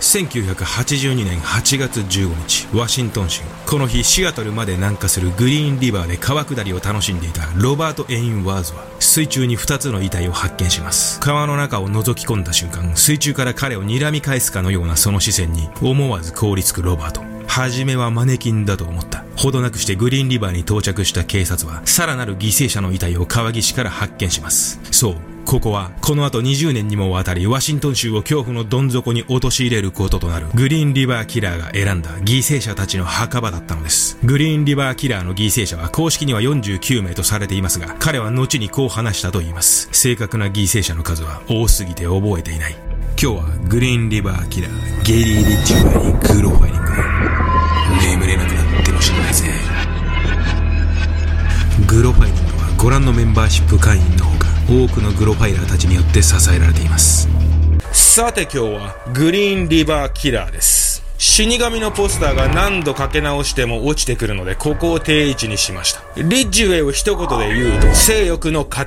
1982年8月15日ワシントン州。この日シアトルまで南下するグリーンリバーで川下りを楽しんでいたロバート・エインワーズは水中に2つの遺体を発見します。川の中を覗き込んだ瞬間水中から彼を睨み返すかのようなその視線に思わず凍りつくロバート。初めはマネキンだと思った。ほどなくしてグリーンリバーに到着した警察はさらなる犠牲者の遺体を川岸から発見します。そうここは、この後20年にもわたりワシントン州を恐怖のどん底に陥れることとなるグリーンリバーキラーが選んだ犠牲者たちの墓場だったのです。グリーンリバーキラーの犠牲者は公式には49名とされていますが、彼は後にこう話したと言います。正確な犠牲者の数は多すぎて覚えていない。今日はグリーンリバーキラー、ゲリー・リッチウェイにグロファイリング。眠れなくなってもしないぜ。グロファイリングはご覧のメンバーシップ会員の、多くのグロファイラーたちによって支えられています。さて今日はグリーンリバーキラーです。死神のポスターが何度かけ直しても落ちてくるのでここを定位置にしました。リッジウェイを一言で言うと性欲の塊。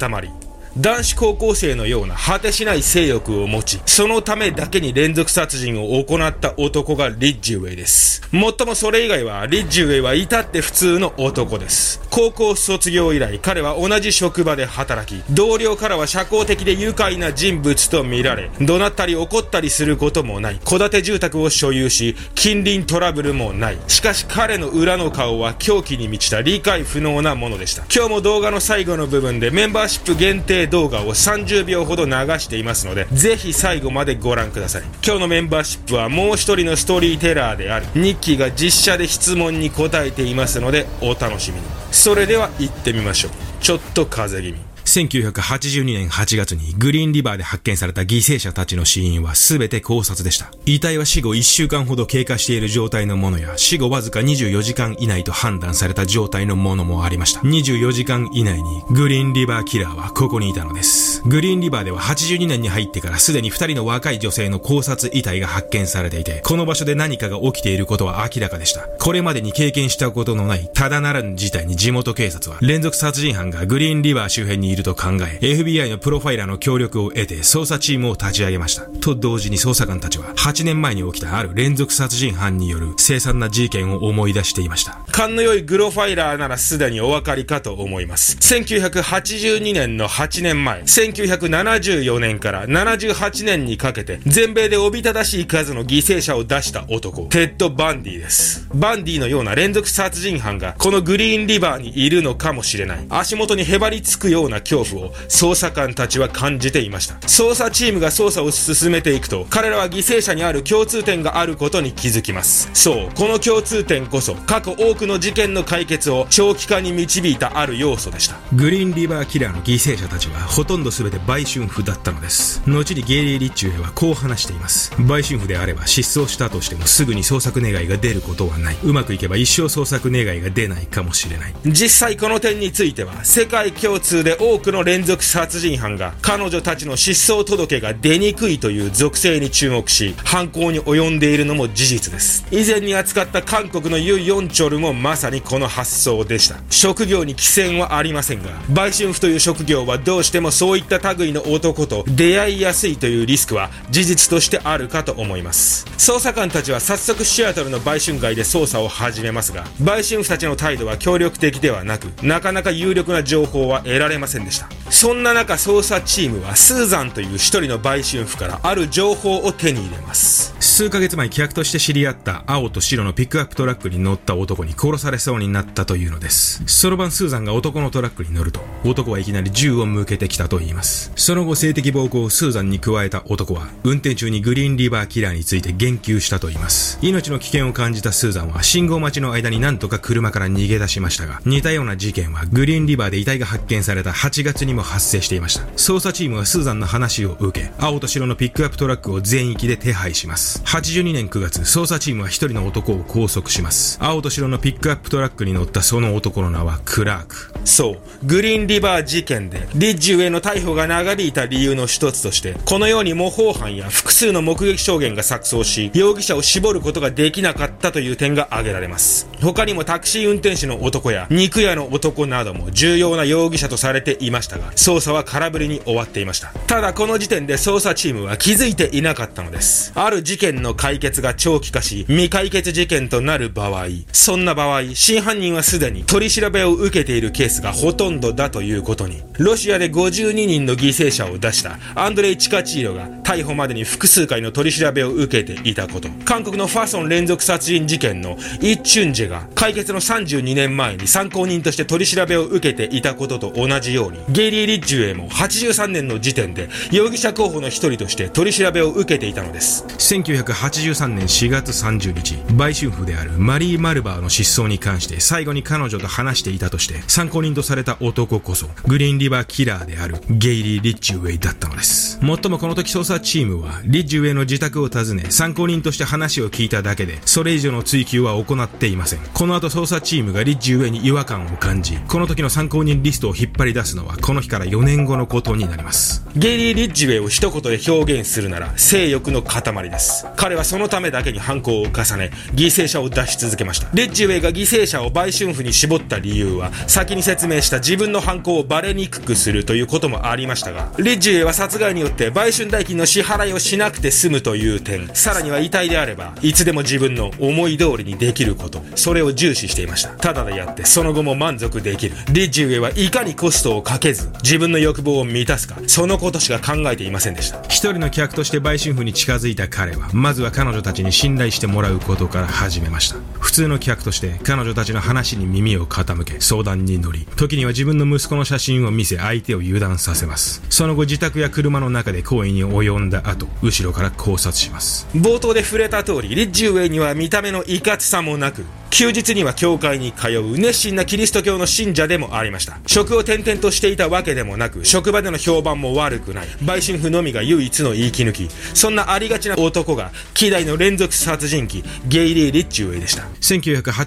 男子高校生のような果てしない性欲を持ち、そのためだけに連続殺人を行った男がリッジウェイです。もっともそれ以外は、リッジウェイは至って普通の男です。高校卒業以来、彼は同じ職場で働き、同僚からは社交的で愉快な人物と見られ、怒鳴ったり怒ったりすることもない、戸建て住宅を所有し、近隣トラブルもない。しかし彼の裏の顔は狂気に満ちた理解不能なものでした。今日も動画の最後の部分でメンバーシップ限定動画を30秒ほど流していますので、ぜひ最後までご覧ください。今日のメンバーシップはもう一人のストーリーテラーである、ニッキーが実写で質問に答えていますので、お楽しみに。それでは行ってみましょう。ちょっと風邪気味。1982年8月にグリーンリバーで発見された犠牲者たちの死因は全て考察でした。遺体は死後1週間ほど経過している状態のものや、死後わずか24時間以内と判断された状態のものもありました。24時間以内にグリーンリバーキラーはここにいたのです。グリーンリバーでは82年に入ってからすでに2人の若い女性の考察遺体が発見されていて、この場所で何かが起きていることは明らかでした。これまでに経験したことのないただならぬ事態に地元警察は連続殺人犯がグリーンリバー周辺にいると考え、FBI のプロファイラーの協力を得て捜査チームを立ち上げました。と同時に捜査官たちは8年前に起きたある連続殺人犯による凄惨な事件を思い出していました。勘の良いプロファイラーならすでにお分かりかと思います。1982年の8年前、1974年から78年にかけて全米でおびただしい数の犠牲者を出した男、テッド・バンディです。バンディのような連続殺人犯がこのグリーンリバーにいるのかもしれない。足元にへばりつくような恐怖を捜査官たちは感じていました。捜査チームが捜査を進めていくと、彼らは犠牲者にある共通点があることに気づきます。そう、この共通点こそ、過去多くの事件の解決を長期化に導いたある要素でした。グリーンリバーキラーの犠牲者たちは、ほとんど全て売春婦だったのです。後にゲイリー・リッチュエはこう話しています。売春婦であれば失踪したとしてもすぐに捜索願いが出ることはない。うまくいけば一生捜索願いが出ないかもしれない。実際この点については、世界共通で多くの連続殺人犯が彼女たちの失踪届が出にくいという属性に注目し、犯行に及んでいるのも事実です。以前に扱った韓国のユ・ヨンチョルもまさにこの発想でした。職業に規制はありませんが、売春婦という職業はどうしてもそういった類の男と出会いやすいというリスクは事実としてあるかと思います。捜査官たちは早速シアトルの売春街で捜査を始めますが、売春婦たちの態度は協力的ではなく、なかなか有力な情報は得られませんでした。そんな中捜査チームはスーザンという一人の売春婦からある情報を手に入れます。数ヶ月前客として知り合った青と白のピックアップトラックに乗った男に殺されそうになったというのです。その晩スーザンが男のトラックに乗ると、男はいきなり銃を向けてきたと言います。その後性的暴行をスーザンに加えた男は、運転中にグリーンリバーキラーについて言及したと言います。命の危険を感じたスーザンは信号待ちの間になんとか車から逃げ出しましたが、似たような事件はグリーンリバーで遺体が発見された8月にも発生していました。捜査チームはスーザンの話を受け、青と白のピックアップトラックを全域で手配します。82年9月、捜査チームは一人の男を拘束します。青と白のピッックアップトラックに乗ったその男の名はクラーク。そう、グリーンリバー事件で、リッジウェイの逮捕が長引いた理由の一つとして、このように模倣犯や複数の目撃証言が錯綜し、容疑者を絞ることができなかったという点が挙げられます。他にもタクシー運転手の男や肉屋の男なども重要な容疑者とされていましたが、捜査は空振りに終わっていました。ただこの時点で捜査チームは気づいていなかったのです。ある事件の解決が長期化し、未解決事件となる場合、そんな場合、真犯人はすでに取り調べを受けているケースがほとんどだということに、ロシアで52人の犠牲者を出した。アンドレイ・チカチーロが逮捕までに複数回の取り調べを受けていたこと、韓国のファソン連続殺人事件のイ・チュンジェが解決の32年前に参考人として取り調べを受けていたことと同じように、ゲイリー・リッジウェイも83年の時点で容疑者候補の一人として取り調べを受けていたのです。1983年4月30日、売春婦であるマリー・マルバーの失踪。に関して最後に彼女と話していたとして参考人とされた男こそグリーンリバーキラーであるゲイリー・リッジウェイだったのです。もっともこの時捜査チームはリッジウェイの自宅を訪ね参考人として話を聞いただけでそれ以上の追及は行っていません。この後捜査チームがリッジウェイに違和感を感じ、この時の参考人リストを引っ張り出すのはこの日から4年後のことになります。ゲイリー・リッジウェイを一言で表現するなら性欲の塊です。彼はそのためだけに犯行を重ね、犠牲者を出し続けました。リッジウェイが犠牲者を売春婦に絞った理由は、先に説明した自分の犯行をバレにくくするということもありましたが、リッジウェは殺害によって売春代金の支払いをしなくて済むという点、さらには遺体であれば、いつでも自分の思い通りにできること、それを重視していました。ただでやって、その後も満足できる。リッジウェイはいかにコストをかけず、自分の欲望を満たすか、そのことしか考えていませんでした。一人の客として売春婦に近づいた彼は、まずは彼女たちに信頼してもらうことから始めました。普通の客として彼女たちの話に耳を傾け、相談に乗り、時には自分の息子の写真を見せ相手を油断させます。その後自宅や車の中で行為に及んだ後、後ろから考察します。冒頭で触れた通り、リッジウェイには見た目のいかつさもなく、休日には教会に通う熱心なキリスト教の信者でもありました。職を転々としていたわけでもなく、職場での評判も悪くない。売春婦のみが唯一の息抜き。そんなありがちな男が、希代の連続殺人鬼、ゲイリー・リッジウェイでした。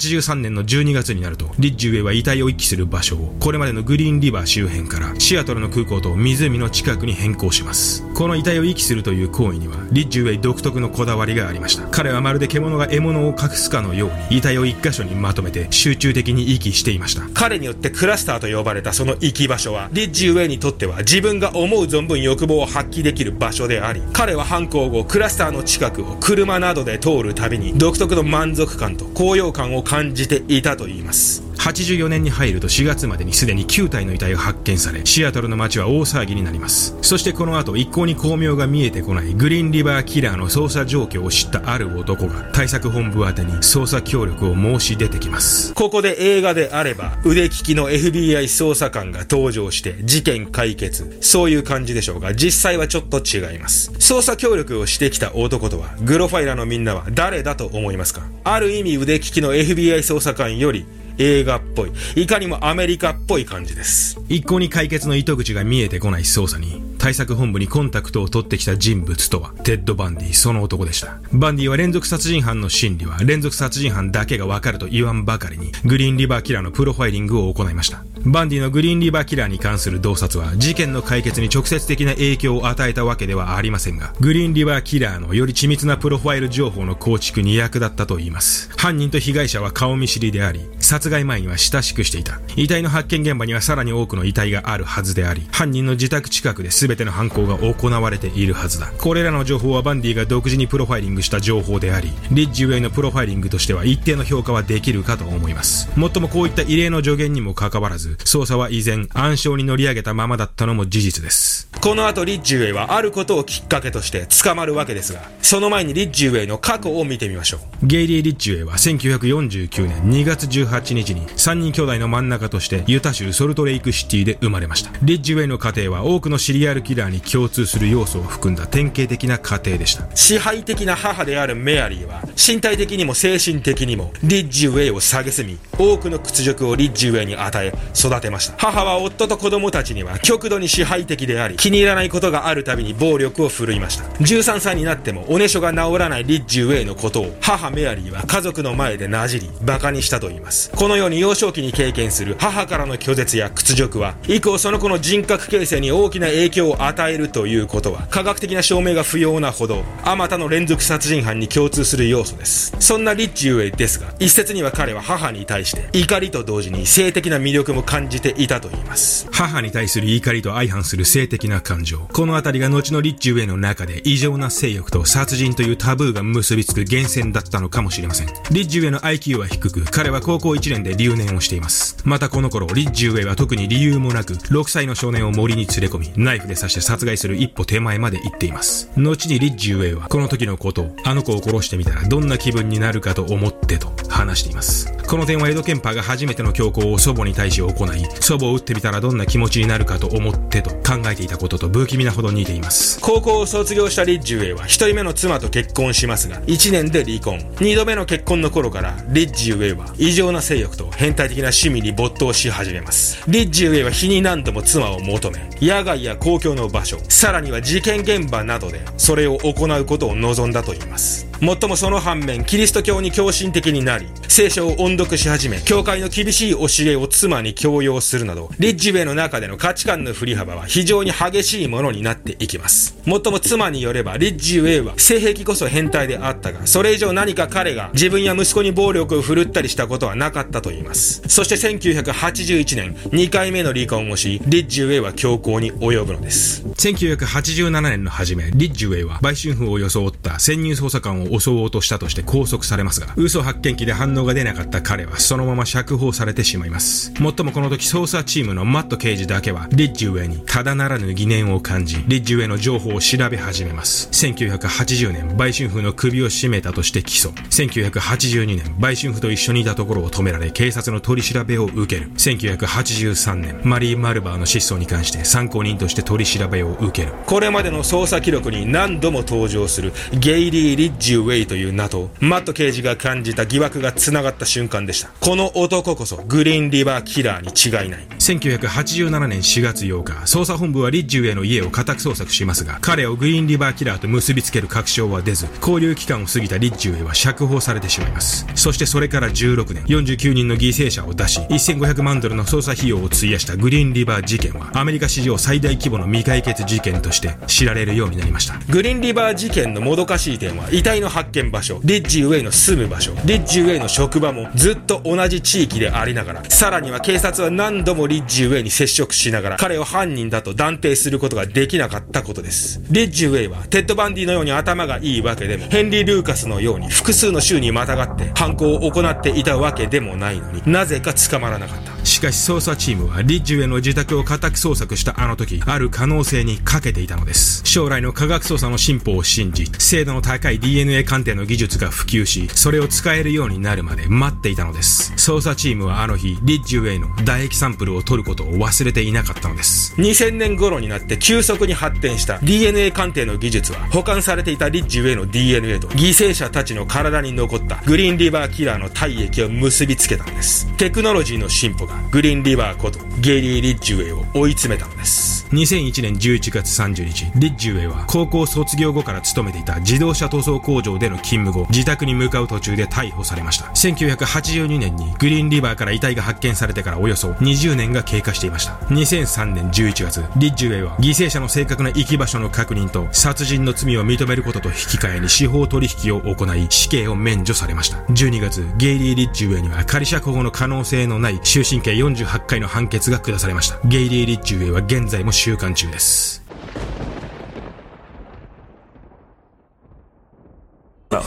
1983年の12月になると、リッジウェイは遺体を遺棄する場所を、これまでのグリーンリバー周辺から、シアトルの空港と湖の近くに変更します。この遺体を遺棄するという行為には、リッジウェイ独特のこだわりがありました。彼はまるで獣が獲物を隠すかのように、遺体を一箇所にまとめて集中的に息していました彼によってクラスターと呼ばれたその行き場所はリッジウェイにとっては自分が思う存分欲望を発揮できる場所であり彼は犯行後クラスターの近くを車などで通るたびに独特の満足感と高揚感を感感じていたといいます。84年に入ると4月までにすでに9体の遺体が発見されシアトルの街は大騒ぎになります。そしてこの後一向に巧妙が見えてこないグリーンリバーキラーの捜査状況を知ったある男が対策本部宛てに捜査協力を申し出てきます。ここで映画であれば腕利きの FBI 捜査官が登場して事件解決。そういう感じでしょうが実際はちょっと違います。捜査協力をしてきた男とはグロファイラのみんなは誰だと思いますか？ある意味腕利きの FBI 捜査官より映画っぽい、いかにもアメリカっぽい感じです。一向に解決の糸口が見えてこない捜査に、対策本部にコンタクトを取ってきた人物とは、テッド・バンディ、その男でした。バンディは連続殺人犯の心理は、連続殺人犯だけがわかると言わんばかりに、グリーンリバーキラーのプロファイリングを行いました。バンディのグリーンリバーキラーに関する洞察は、事件の解決に直接的な影響を与えたわけではありませんが、グリーンリバーキラーのより緻密なプロファイル情報の構築に役立ったと言います。犯人と被害者は顔見知りであり、殺害前には親しくしていた。遺体の発見現場にはさらに多くの遺体があるはずであり、犯人の自宅近くで全ての犯行が行われているはずだ。これらの情報はバンディが独自にプロファイリングした情報であり、リッジウェイのプロファイリングとしては一定の評価はできるかと思います。もっともこういった異例の助言にもかかわらず、捜査は依然暗礁に乗り上げたままだったのも事実です。この後リッジウェイはあることをきっかけとして捕まるわけですが、その前にリッジウェイの過去を見てみましょう。ゲイリー・リッジウェイは1949年2月18日に3人兄弟の真ん中としてユタ州ソルトレイクシティで生まれました。リッジウェイの家庭は多くのシリアルキラーに共通する要素を含んだ典型的な家庭でした。支配的な母であるメアリーは身体的にも精神的にもリッジウェイを蔑み、多くの屈辱をリッジウェイに与え育てました。母は夫と子供たちには極度に支配的であり、気に入らないことがあるたびに暴力を振るいました。13歳になってもおねしょが治らないリッジウェイのことを母メアリーは家族の前でなじり、馬鹿にしたと言います。このように幼少期に経験する母からの拒絶や屈辱は、以降その子の人格形成に大きな影響を与えるということは、科学的な証明が不要なほど、あまたの連続殺人犯に共通する要素です。そんなリッチ・ユエイですが、一説には彼は母に対して怒りと同時に性的な魅力も感じていたと言います。母に対する怒りと相反する性的な感情。このあたりが後のリッチ・ユエイの中で異常な性欲と殺人というタブーが結びつく源泉だったのかもしれません。リッチ・ユエイの IQ は低く、彼は高校1年で留年をしています。またこの頃、リッチ・ユエイは特に理由もなく、6歳の少年を森に連れ込み、ナイフで刺して殺害する一歩手前まで行っています。後にリッチ・ユエイは、この時のことを、あの子を殺してみたらどんな気分になるかと思ってと話しています。この点は江戸ケンパーが初めての強行を祖母に対し行い、祖母を撃ってみたらどんな気持ちになるかと思ってと考えていたことと不気味なほど似ています。高校を卒業したリッジュエイは一人目の妻と結婚しますが、1年で離婚。二度目の結婚の頃から、リッジュエイは異常な性欲と変態的な趣味に没頭し始めます。リッジュエイは日に何度も妻を求め、野外や公共の場所、さらには事件現場などでそれを行うことを望んだと言います。もっともその反面、キリスト教に狂信的になり、聖書を音読し始め、教会の厳しい教えを妻に強要するなど、リッジウェイの中での価値観の振り幅は非常に激しいものになっていきます。もっとも妻によれば、リッジウェイは性癖こそ変態であったが、それ以上何か彼が自分や息子に暴力を振るったりしたことはなかったと言います。そして1981年、2回目の離婚をし、リッジウェイは強行に及ぶのです。1987年の初め、リッジウェイは売春婦を装った潜入捜査官を襲おうとしたとして拘束されますが、嘘発見器で反応が出なかった彼はそのまま釈放されてしまいます。もっともこの時捜査チームのマット刑事だけは、リッジウェイにただならぬ疑念を感じ、リッジウェイの情報を調べ始めます。1980年、売春婦の首を絞めたとして起訴。1982年、売春婦と一緒にいたところを止められ、警察の取り調べを受ける。1983年、マリー・マルバーの失踪に関して参考人として取り調べを受ける。これまでの捜査記録に何度も登場するゲイリー・リッジウェイという名と、マット刑事が感じた疑惑が繋がった瞬間でした。この男こそグリーンリバーキラーに違いない。1987年4月8日、捜査本部はリッジウェイの家を家宅捜索しますが、彼をグリーンリバーキラーと結びつける確証は出ず、勾留期間を過ぎたリッジウェイは釈放されてしまいます。そしてそれから16年、49人の犠牲者を出し、1500万ドルの捜査費用を費やしたグリーンリバー事件は、アメリカ史上最大規模の未解決事件として知られるようになりました。グリーンリバー事件のもどかしい点は、遺体のの発見場所、リッジウェイの住む場所、リッジウェイの職場もずっと同じ地域でありながら、さらには警察は何度もリッジウェイに接触しながら、彼を犯人だと断定することができなかったことです。リッジウェイは、テッド・バンディのように頭がいいわけでも、ヘンリー・ルーカスのように複数の州にまたがって犯行を行っていたわけでもないのになぜか捕まらなかった。しかし捜査チームはリッジウェイの自宅を家宅捜索したあの時、ある可能性にかけていたのです。将来の科学捜査の進歩を信じ、精度の高い DNA 鑑定の技術が普及し、それを使えるようになるまで待っていたのです。捜査チームはあの日、リッジウェイの唾液サンプルを取ることを忘れていなかったのです。2000年頃になって急速に発展した DNA 鑑定の技術は、保管されていたリッジウェイの DNA と犠牲者たちの体に残ったグリーンリバーキラーの体液を結びつけたのです。テクノロジーの進歩がグリーンリバーことゲイリー・リッジウェイを追い詰めたのです。2001年11月30日、リッジウェイは高校卒業後から勤めていた自動車塗装工場での勤務後、自宅に向かう途中で逮捕されました。1982年にグリーンリバーから遺体が発見されてからおよそ20年が経過していました。2003年11月、リッジウェイは犠牲者の正確な行き場所の確認と殺人の罪を認めることと引き換えに司法取引を行い死刑を免除されました。12月、ゲイリー・リッジウェイには仮釈放の可能性のない終身刑48回の判決が下されました。ゲイリー・リッジウェイは現在も週間中です。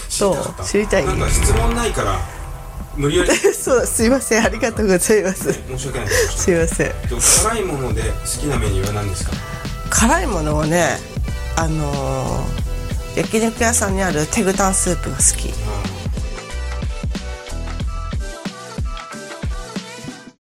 そう知りたい。なんか質問ないから無理やり。そうすいません。ありがとうございます。申し訳ない。ですすいません。辛いもので好きなメニューは何ですか？辛いものはねあのー、焼肉屋さんにあるテグタンスープが好き